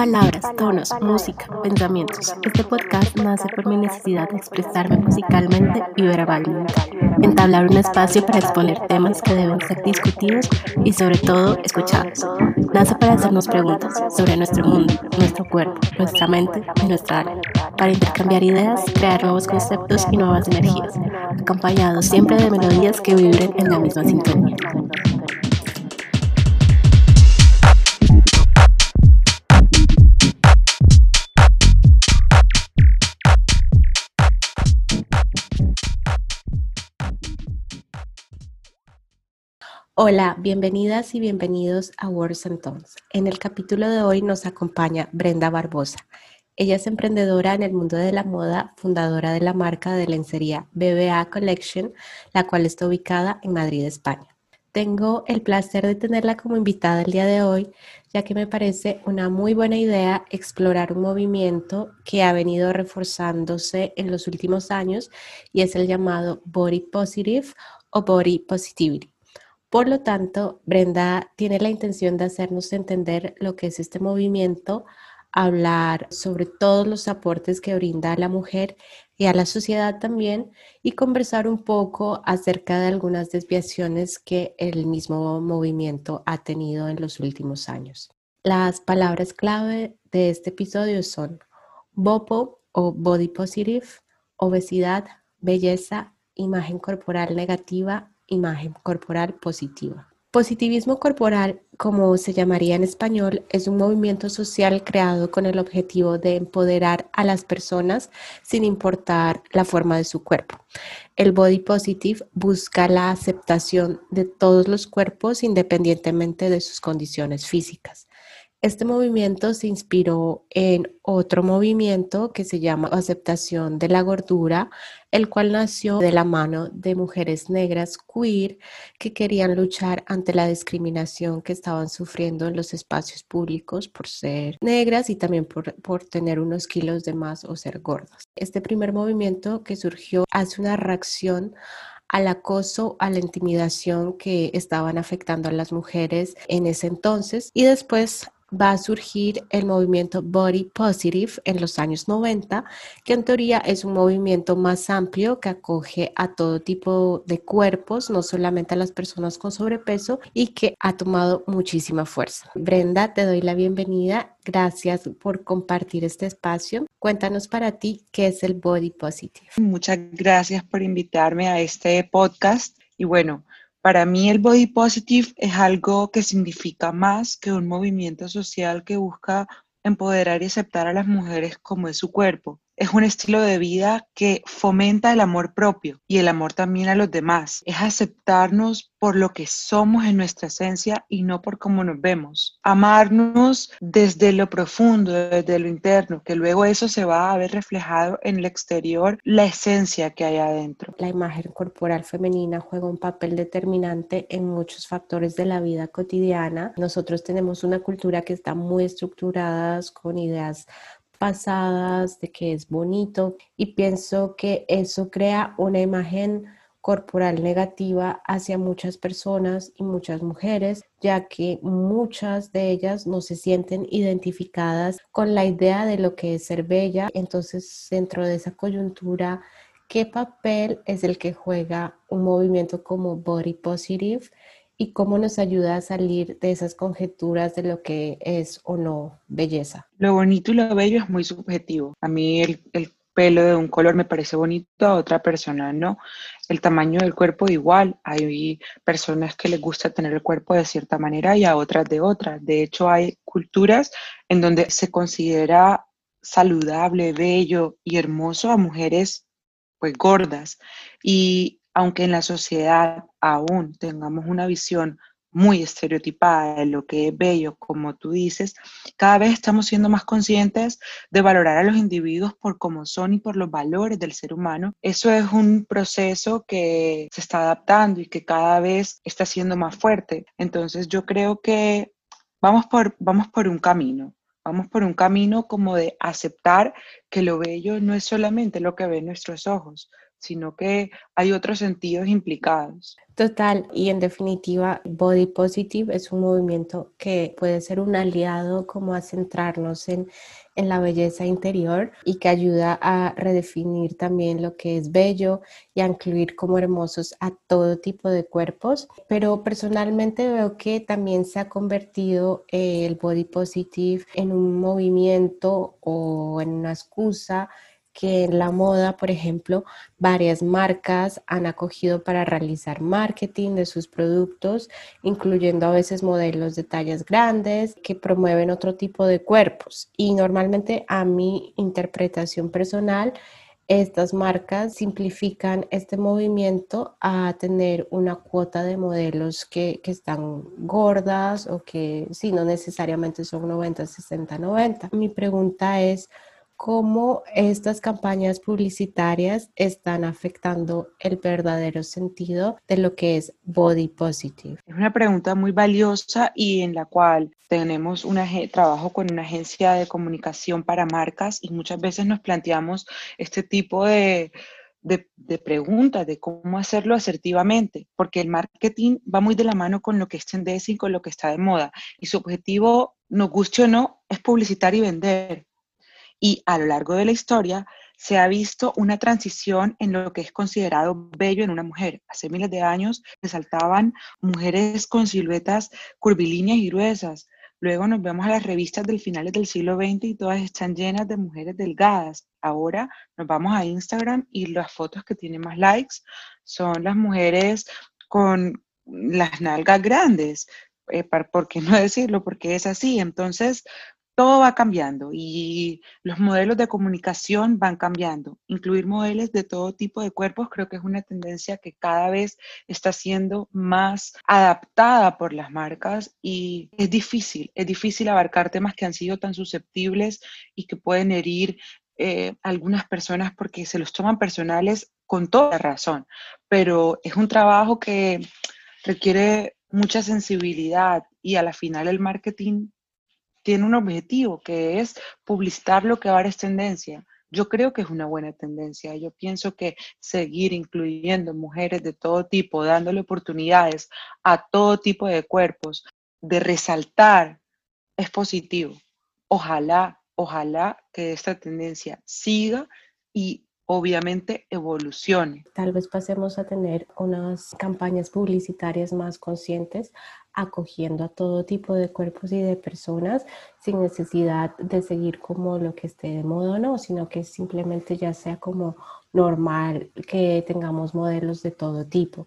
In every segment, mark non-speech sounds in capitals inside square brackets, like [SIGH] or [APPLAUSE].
Palabras, tonos, música, pensamientos. Este podcast nace por mi necesidad de expresarme musicalmente y verbalmente. Entablar un espacio para exponer temas que deben ser discutidos y sobre todo escuchados. Nace para hacernos preguntas sobre nuestro mundo, nuestro cuerpo, nuestra mente y nuestra alma. Para intercambiar ideas, crear nuevos conceptos y nuevas energías, acompañados siempre de melodías que vibren en la misma sintonía. Hola, bienvenidas y bienvenidos a Words and Tones. En el capítulo de hoy nos acompaña Brenda Barbosa. Ella es emprendedora en el mundo de la moda, fundadora de la marca de lencería BBA Collection, la cual está ubicada en Madrid, España. Tengo el placer de tenerla como invitada el día de hoy, ya que me parece una muy buena idea explorar un movimiento que ha venido reforzándose en los últimos años y es el llamado Body Positive o Body Positivity. Por lo tanto, Brenda tiene la intención de hacernos entender lo que es este movimiento, hablar sobre todos los aportes que brinda a la mujer y a la sociedad también y conversar un poco acerca de algunas desviaciones que el mismo movimiento ha tenido en los últimos años. Las palabras clave de este episodio son BOPO o Body Positive, obesidad, belleza, imagen corporal negativa imagen corporal positiva. Positivismo corporal, como se llamaría en español, es un movimiento social creado con el objetivo de empoderar a las personas sin importar la forma de su cuerpo. El body positive busca la aceptación de todos los cuerpos independientemente de sus condiciones físicas. Este movimiento se inspiró en otro movimiento que se llama aceptación de la gordura, el cual nació de la mano de mujeres negras queer que querían luchar ante la discriminación que estaban sufriendo en los espacios públicos por ser negras y también por, por tener unos kilos de más o ser gordas. Este primer movimiento que surgió hace una reacción al acoso, a la intimidación que estaban afectando a las mujeres en ese entonces y después va a surgir el movimiento Body Positive en los años 90, que en teoría es un movimiento más amplio que acoge a todo tipo de cuerpos, no solamente a las personas con sobrepeso, y que ha tomado muchísima fuerza. Brenda, te doy la bienvenida. Gracias por compartir este espacio. Cuéntanos para ti qué es el Body Positive. Muchas gracias por invitarme a este podcast. Y bueno, para mí el body positive es algo que significa más que un movimiento social que busca empoderar y aceptar a las mujeres como es su cuerpo es un estilo de vida que fomenta el amor propio y el amor también a los demás. Es aceptarnos por lo que somos en nuestra esencia y no por cómo nos vemos. Amarnos desde lo profundo, desde lo interno, que luego eso se va a ver reflejado en el exterior, la esencia que hay adentro. La imagen corporal femenina juega un papel determinante en muchos factores de la vida cotidiana. Nosotros tenemos una cultura que está muy estructurada con ideas pasadas, de que es bonito y pienso que eso crea una imagen corporal negativa hacia muchas personas y muchas mujeres, ya que muchas de ellas no se sienten identificadas con la idea de lo que es ser bella. Entonces, dentro de esa coyuntura, ¿qué papel es el que juega un movimiento como Body Positive y cómo nos ayuda a salir de esas conjeturas de lo que es o no belleza. Lo bonito y lo bello es muy subjetivo. A mí el, pelo de un color me parece bonito, a otra persona no. El tamaño del cuerpo igual. Hay personas que les gusta tener el cuerpo de cierta manera y a otras de otra. De hecho, hay culturas en donde se considera saludable, bello y hermoso a mujeres pues gordas. Y aunque en la sociedad aún tengamos una visión muy estereotipada de lo que es bello, como tú dices, cada vez estamos siendo más conscientes de valorar a los individuos por cómo son y por los valores del ser humano. Eso es un proceso que se está adaptando y que cada vez está siendo más fuerte. Entonces yo creo que vamos por, vamos por un camino. Vamos por un camino como de aceptar que lo bello no es solamente lo que ven nuestros ojos, sino que hay otros sentidos implicados. Total, y en definitiva, Body Positive es un movimiento que puede ser un aliado como a centrarnos en, en la belleza interior y que ayuda a redefinir también lo que es bello y a incluir como hermosos a todo tipo de cuerpos. Pero personalmente veo que también se ha convertido el Body Positive en un movimiento o en una excusa que en la moda, por ejemplo, varias marcas han acogido para realizar marketing de sus productos, incluyendo a veces modelos de tallas grandes que promueven otro tipo de cuerpos. Y normalmente a mi interpretación personal, estas marcas simplifican este movimiento a tener una cuota de modelos que, que, están gordas o que sí, no necesariamente son 90, 60, 90. Mi pregunta es, cómo estas campañas publicitarias están afectando el verdadero sentido de lo que es body positive. Es una pregunta muy valiosa y en la cual tenemos un trabajo con una agencia de comunicación para marcas y muchas veces nos planteamos este tipo de, de, de, preguntas de cómo hacerlo asertivamente, porque el marketing va muy de la mano con lo que es tendencia y con lo que está de moda. Y su objetivo, nos guste o no, es publicitar y vender. Y a lo largo de la historia se ha visto una transición en lo que es considerado bello en una mujer. Hace miles de años resaltaban mujeres con siluetas curvilíneas y gruesas. Luego nos vemos a las revistas del finales del siglo XX y todas están llenas de mujeres delgadas. Ahora nos vamos a Instagram y las fotos que tienen más likes son las mujeres con las nalgas grandes. Eh, ¿Por qué no [LAUGHS] decirlo? Porque es así. Entonces, todo va cambiando y los modelos de comunicación van cambiando. Incluir modelos de todo tipo de cuerpos creo que es una tendencia que cada vez está siendo más adaptada por las marcas y es difícil, es difícil abarcar temas que han sido tan susceptibles y que pueden herir eh, algunas personas porque se los toman personales con toda razón, pero es un trabajo que requiere mucha sensibilidad y a la final el marketing tiene un objetivo que es publicitar lo que ahora es tendencia. Yo creo que es una buena tendencia. Yo pienso que seguir incluyendo mujeres de todo tipo, dándole oportunidades a todo tipo de cuerpos, de resaltar, es positivo. Ojalá, ojalá que esta tendencia siga y obviamente evolucione. Tal vez pasemos a tener unas campañas publicitarias más conscientes, acogiendo a todo tipo de cuerpos y de personas sin necesidad de seguir como lo que esté de moda o no, sino que simplemente ya sea como normal que tengamos modelos de todo tipo.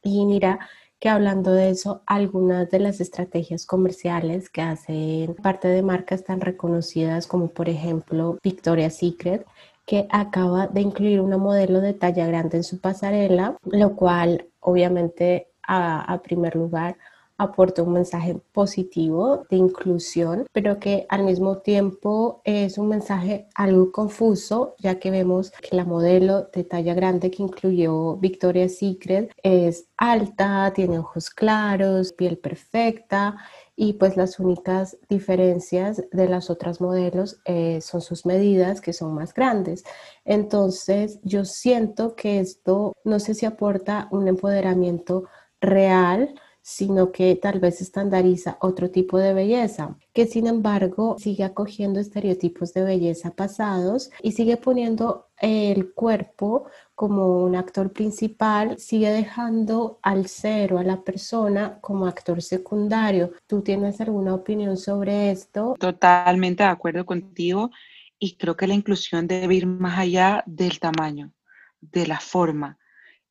Y mira, que hablando de eso, algunas de las estrategias comerciales que hacen parte de marcas tan reconocidas como por ejemplo Victoria's Secret que acaba de incluir una modelo de talla grande en su pasarela, lo cual obviamente a, primer lugar aporta un mensaje positivo de inclusión, pero que al mismo tiempo es un mensaje algo confuso, ya que vemos que la modelo de talla grande que incluyó Victoria's Secret es alta, tiene ojos claros, piel perfecta y pues las únicas diferencias de las otras modelos eh, son sus medidas que son más grandes. Entonces yo siento que esto no sé si aporta un empoderamiento real sino que tal vez estandariza otro tipo de belleza, que sin embargo sigue acogiendo estereotipos de belleza pasados y sigue poniendo el cuerpo como un actor principal, sigue dejando al ser o a la persona como actor secundario. ¿Tú tienes alguna opinión sobre esto? Totalmente de acuerdo contigo y creo que la inclusión debe ir más allá del tamaño, de la forma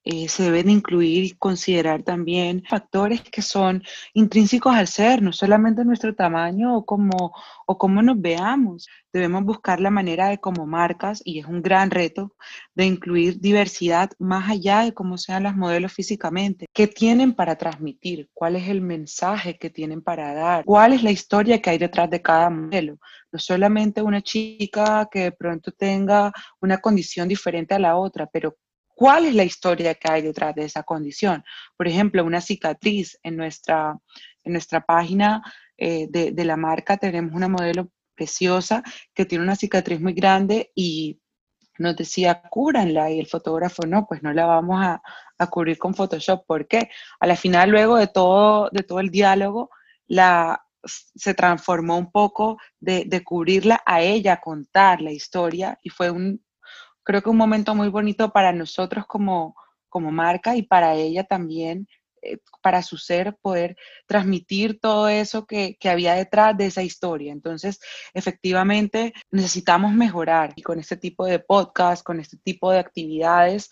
eh, se deben incluir y considerar también factores que son intrínsecos al ser, no solamente nuestro tamaño o cómo, o cómo nos veamos. Debemos buscar la manera de como marcas, y es un gran reto, de incluir diversidad más allá de cómo sean las modelos físicamente. ¿Qué tienen para transmitir? ¿Cuál es el mensaje que tienen para dar? ¿Cuál es la historia que hay detrás de cada modelo? No solamente una chica que de pronto tenga una condición diferente a la otra, pero cuál es la historia que hay detrás de esa condición. Por ejemplo, una cicatriz en nuestra, en nuestra página eh, de, de, la marca tenemos una modelo preciosa que tiene una cicatriz muy grande y nos decía, cúranla, y el fotógrafo, no, pues no la vamos a, cubrir con Photoshop. ¿Por qué? A la final, luego de todo, de todo el diálogo, la, se transformó un poco de, de, cubrirla a ella, contar la historia, y fue un, creo que un momento muy bonito para nosotros como, como marca y para ella también, eh, para su ser, poder transmitir todo eso que, que, había detrás de esa historia. Entonces, efectivamente, necesitamos mejorar y con este tipo de podcast, con este tipo de actividades,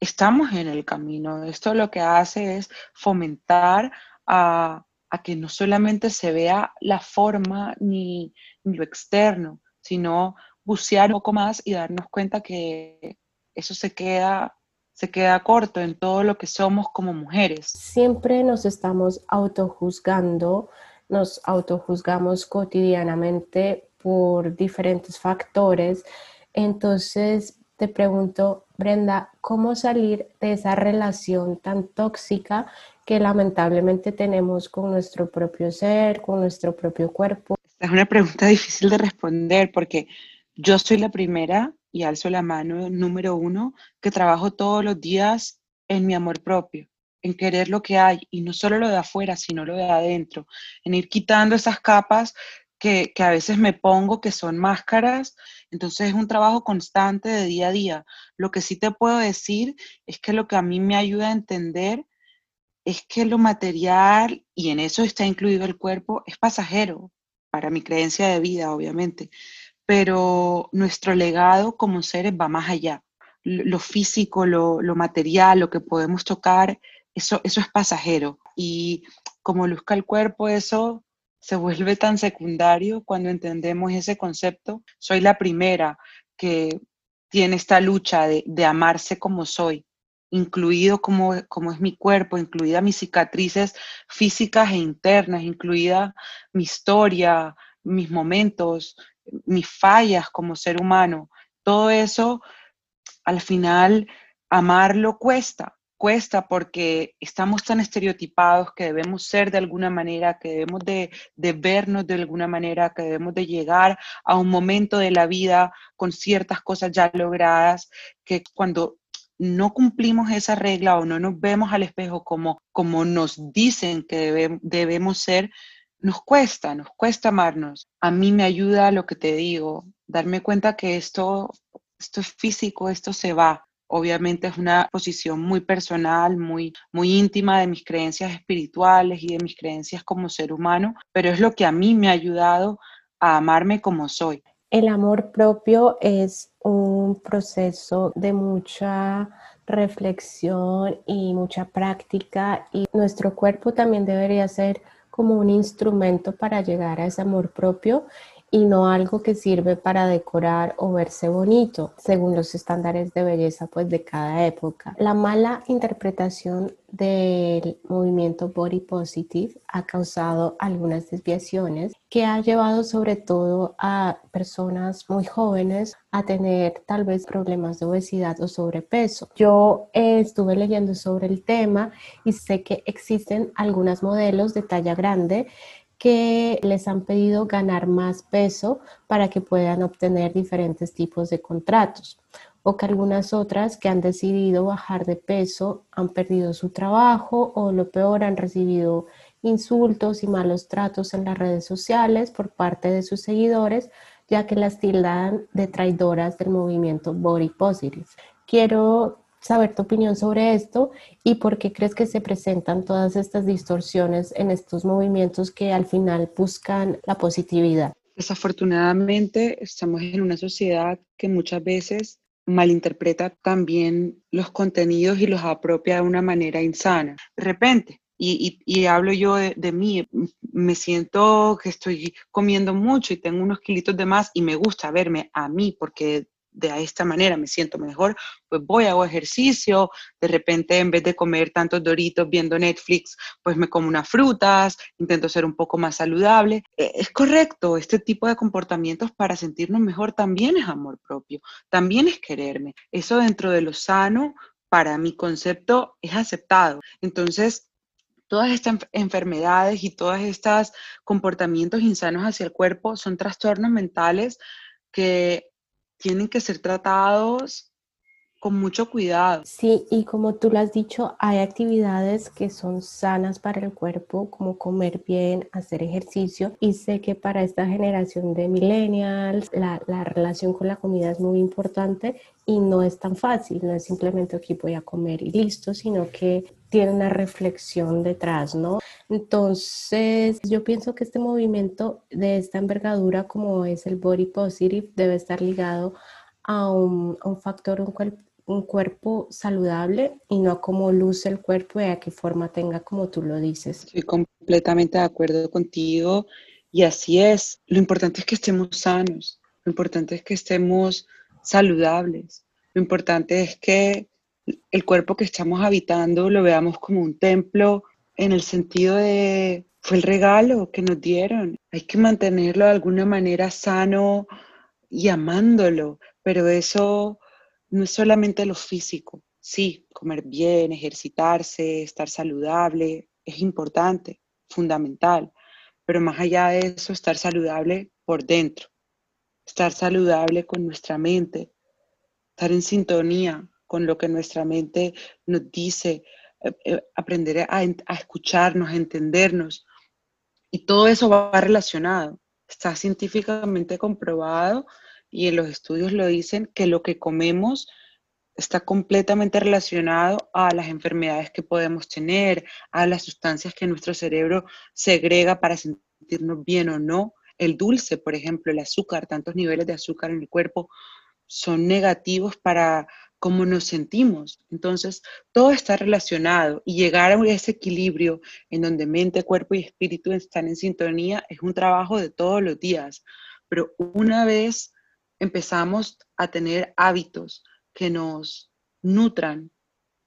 estamos en el camino. Esto lo que hace es fomentar a, a que no solamente se vea la forma ni, ni lo externo, sino bucear un poco más y darnos cuenta que eso se queda se queda corto en todo lo que somos como mujeres. Siempre nos estamos autojuzgando, nos autojuzgamos cotidianamente por diferentes factores. Entonces, te pregunto, Brenda, ¿cómo salir de esa relación tan tóxica que lamentablemente tenemos con nuestro propio ser, con nuestro propio cuerpo? Es una pregunta difícil de responder porque yo soy la primera y alzo la mano número uno, que trabajo todos los días en mi amor propio, en querer lo que hay, y no solo lo de afuera, sino lo de adentro, en ir quitando esas capas que, que, a veces me pongo, que son máscaras. Entonces es un trabajo constante de día a día. Lo que sí te puedo decir es que lo que a mí me ayuda a entender es que lo material, y en eso está incluido el cuerpo, es pasajero, para mi creencia de vida, obviamente pero nuestro legado como seres va más allá. Lo físico, lo, material, lo que podemos tocar, eso, eso es pasajero. Y como luzca el cuerpo, eso se vuelve tan secundario cuando entendemos ese concepto. Soy la primera que tiene esta lucha de, amarse como soy, incluido como, como, es mi cuerpo, incluida mis cicatrices físicas e internas, incluida mi historia, mis momentos, mis fallas como ser humano, todo eso, al final, amarlo cuesta, cuesta porque estamos tan estereotipados que debemos ser de alguna manera, que debemos de, vernos de alguna manera, que debemos de llegar a un momento de la vida con ciertas cosas ya logradas, que cuando no cumplimos esa regla o no nos vemos al espejo como, como nos dicen que debemos ser, nos cuesta, nos cuesta amarnos. A mí me ayuda lo que te digo, darme cuenta que esto, esto es físico, esto se va. Obviamente es una posición muy personal, muy, muy íntima de mis creencias espirituales y de mis creencias como ser humano, pero es lo que a mí me ha ayudado a amarme como soy. El amor propio es un proceso de mucha reflexión y mucha práctica y nuestro cuerpo también debería ser como un instrumento para llegar a ese amor propio y no algo que sirve para decorar o verse bonito según los estándares de belleza pues de cada época. La mala interpretación del movimiento body positive ha causado algunas desviaciones que ha llevado sobre todo a personas muy jóvenes a tener tal vez problemas de obesidad o sobrepeso. Yo eh, estuve leyendo sobre el tema y sé que existen algunos modelos de talla grande que les han pedido ganar más peso para que puedan obtener diferentes tipos de contratos o que algunas otras que han decidido bajar de peso han perdido su trabajo o lo peor han recibido insultos y malos tratos en las redes sociales por parte de sus seguidores ya que las tildan de traidoras del movimiento Body Positive. Quiero saber tu opinión sobre esto y por qué crees que se presentan todas estas distorsiones en estos movimientos que al final buscan la positividad. Desafortunadamente estamos en una sociedad que muchas veces malinterpreta también los contenidos y los apropia de una manera insana. De repente, y, hablo yo de, de, mí, me siento que estoy comiendo mucho y tengo unos kilitos de más y me gusta verme a mí porque de esta manera me siento mejor, pues voy, hago ejercicio, de repente en vez de comer tantos doritos viendo Netflix, pues me como unas frutas, intento ser un poco más saludable. E, es correcto, este tipo de comportamientos para sentirnos mejor también es amor propio, también es quererme. Eso dentro de lo sano, para mi concepto, es aceptado. Entonces, todas estas enfermedades y todos estos comportamientos insanos hacia el cuerpo son trastornos mentales que tienen que ser tratados con mucho cuidado. Sí, y como tú lo has dicho, hay actividades que son sanas para el cuerpo, como comer bien, hacer ejercicio. Y sé que para esta generación de millennials, la, la relación con la comida es muy importante y no es tan fácil, no es simplemente aquí voy a comer y listo, sino que tiene una reflexión detrás, ¿no? Entonces, yo pienso que este movimiento de esta envergadura como es el body positive debe estar ligado a un, a un factor, un, un cuerpo saludable y no como luce el cuerpo y a qué forma tenga como tú lo dices. Estoy completamente de acuerdo contigo y así es. Lo importante es que estemos sanos, lo importante es que estemos saludables, lo importante es que el cuerpo que estamos habitando lo veamos como un templo en el sentido de fue el regalo que nos dieron. Hay que mantenerlo de alguna manera sano y amándolo, pero eso no es solamente lo físico. Sí, comer bien, ejercitarse, estar saludable, es importante, fundamental, pero más allá de eso, estar saludable por dentro, estar saludable con nuestra mente, estar en sintonía con lo que nuestra mente nos dice, eh, eh, aprender a, a escucharnos, a entendernos. Y todo eso va relacionado. Está científicamente comprobado y en los estudios lo dicen, que lo que comemos está completamente relacionado a las enfermedades que podemos tener, a las sustancias que nuestro cerebro segrega para sentirnos bien o no. El dulce, por ejemplo, el azúcar, tantos niveles de azúcar en el cuerpo son negativos para cómo nos sentimos. Entonces, todo está relacionado y llegar a ese equilibrio en donde mente, cuerpo y espíritu están en sintonía es un trabajo de todos los días. Pero una vez empezamos a tener hábitos que nos nutran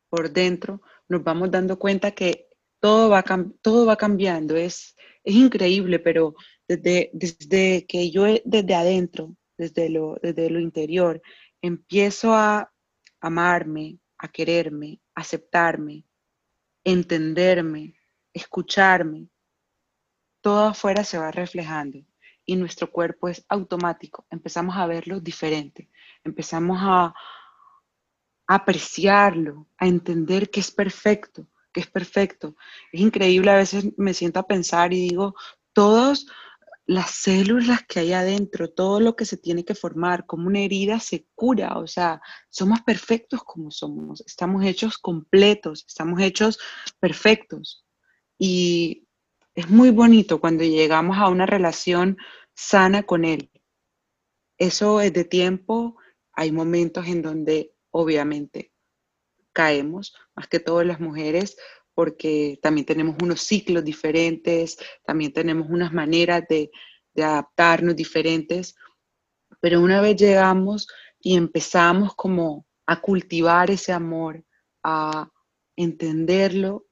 por dentro, nos vamos dando cuenta que todo va, todo va cambiando. Es, es increíble, pero desde, desde que yo, desde adentro, desde lo, desde lo interior, empiezo a amarme, a quererme, aceptarme, entenderme, escucharme, todo afuera se va reflejando y nuestro cuerpo es automático. Empezamos a verlo diferente, empezamos a, apreciarlo, a entender que es perfecto, que es perfecto. Es increíble, a veces me siento a pensar y digo, todas las células que hay adentro, todo lo que se tiene que formar, como una herida se cura, o sea, somos perfectos como somos, estamos hechos completos, estamos hechos perfectos. Y es muy bonito cuando llegamos a una relación sana con él. Eso es de tiempo, hay momentos en donde obviamente caemos, más que todas las mujeres, porque también tenemos unos ciclos diferentes, también tenemos unas maneras de, adaptarnos diferentes, pero una vez llegamos y empezamos como a cultivar ese amor, a entenderlo,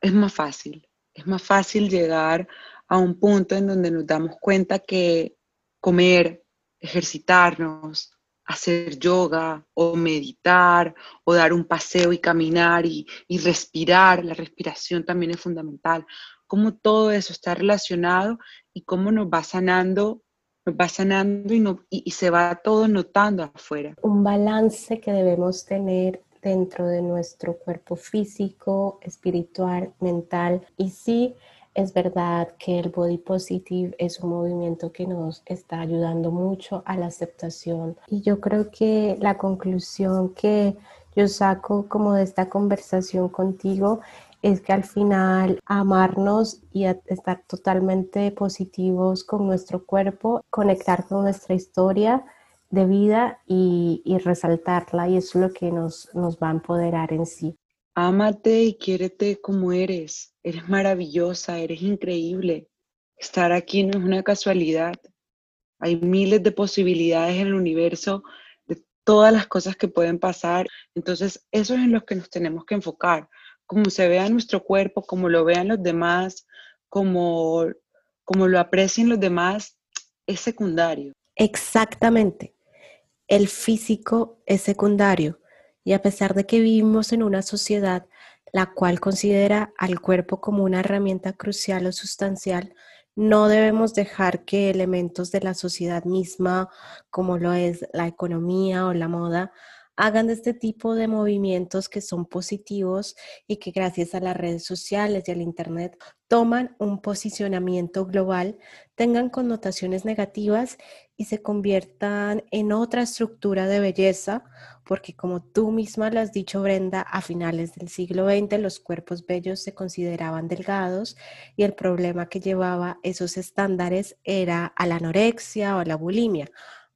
es más fácil. Es más fácil llegar a un punto en donde nos damos cuenta que comer, ejercitarnos, hacer yoga o meditar o dar un paseo y caminar y, respirar, la respiración también es fundamental, cómo todo eso está relacionado y cómo nos va sanando, nos va sanando y, y se va todo notando afuera. Un balance que debemos tener dentro de nuestro cuerpo físico, espiritual, mental. Y sí es verdad que el body positive es un movimiento que nos está ayudando mucho a la aceptación y yo creo que la conclusión que yo saco como de esta conversación contigo es que al final amarnos y estar totalmente positivos con nuestro cuerpo, conectar con nuestra historia de vida y, resaltarla y es lo que nos, nos va a empoderar en sí. Ámate y quiérete como eres. Eres maravillosa, eres increíble. Estar aquí no es una casualidad. Hay miles de posibilidades en el universo de todas las cosas que pueden pasar. Entonces, eso es en lo que nos tenemos que enfocar. Como se vea nuestro cuerpo, como lo vean los demás, como, como lo aprecien los demás, es secundario. Exactamente. El físico es secundario y a pesar de que vivimos en una sociedad la cual considera al cuerpo como una herramienta crucial o sustancial, No debemos dejar que elementos de la sociedad misma, como lo es la economía o la moda, hagan de este tipo de movimientos que son positivos y que gracias a las redes sociales y al Internet toman un posicionamiento global, tengan connotaciones negativas y se conviertan en otra estructura de belleza, porque como tú misma lo has dicho, Brenda, a finales del siglo XX los cuerpos bellos se consideraban delgados y el problema que llevaba esos estándares era a la anorexia o a la bulimia.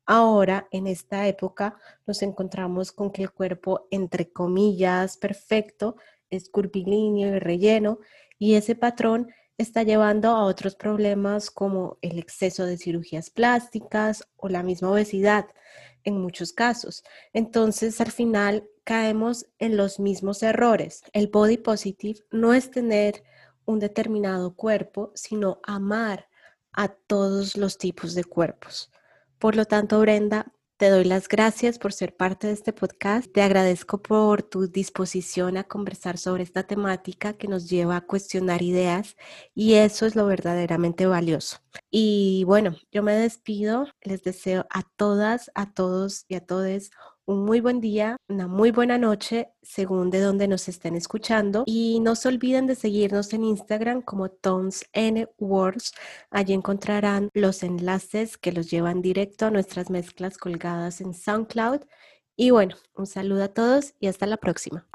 Ahora, en esta época, nos encontramos con que el cuerpo, entre comillas, perfecto, es curvilíneo y relleno, y ese patrón está llevando a otros problemas como el exceso de cirugías plásticas o la misma obesidad en muchos casos. Entonces, al final, caemos en los mismos errores. El body positive no es tener un determinado cuerpo, sino amar a todos los tipos de cuerpos. Por lo tanto, Brenda, te doy las gracias por ser parte de este podcast. Te agradezco por tu disposición a conversar sobre esta temática que nos lleva a cuestionar ideas y eso es lo verdaderamente valioso. Y bueno, yo me despido. Les deseo a todas, a todos y a todos un muy buen día, una muy buena noche, según de donde nos estén escuchando. Y no se olviden de seguirnos en Instagram como Tones N Words. Allí encontrarán los enlaces que los llevan directo a nuestras mezclas colgadas en SoundCloud. Y bueno, un saludo a todos y hasta la próxima.